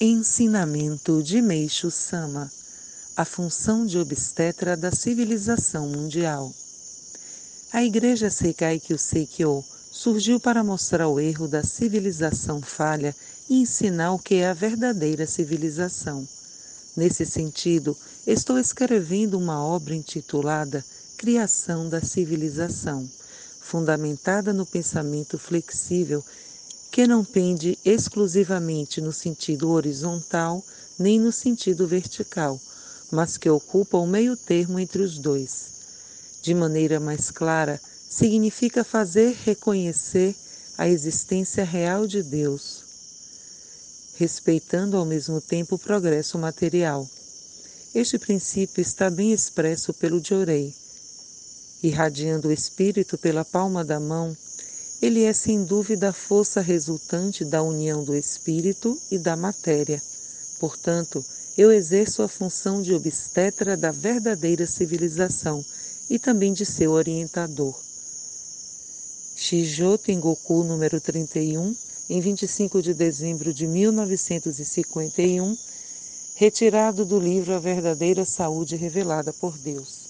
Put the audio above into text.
Ensinamento de Meixo Sama A função de obstetra da civilização mundial. A Igreja Seikai Kyusei-kyo surgiu para mostrar o erro da civilização falha e ensinar o que é a verdadeira civilização. Nesse sentido, estou escrevendo uma obra intitulada Criação da Civilização, fundamentada no pensamento flexível que não pende exclusivamente no sentido horizontal nem no sentido vertical, mas que ocupa o meio termo entre os dois. De maneira mais clara, significa fazer reconhecer a existência real de Deus, respeitando ao mesmo tempo o progresso material. Este princípio está bem expresso pelo Diorei. Irradiando o espírito pela palma da mão, ele é sem dúvida a força resultante da união do espírito e da matéria. Portanto, eu exerço a função de obstetra da verdadeira civilização e também de seu orientador. Shijo Tengoku número 31, em 25 de dezembro de 1951, retirado do livro A Verdadeira Saúde Revelada por Deus.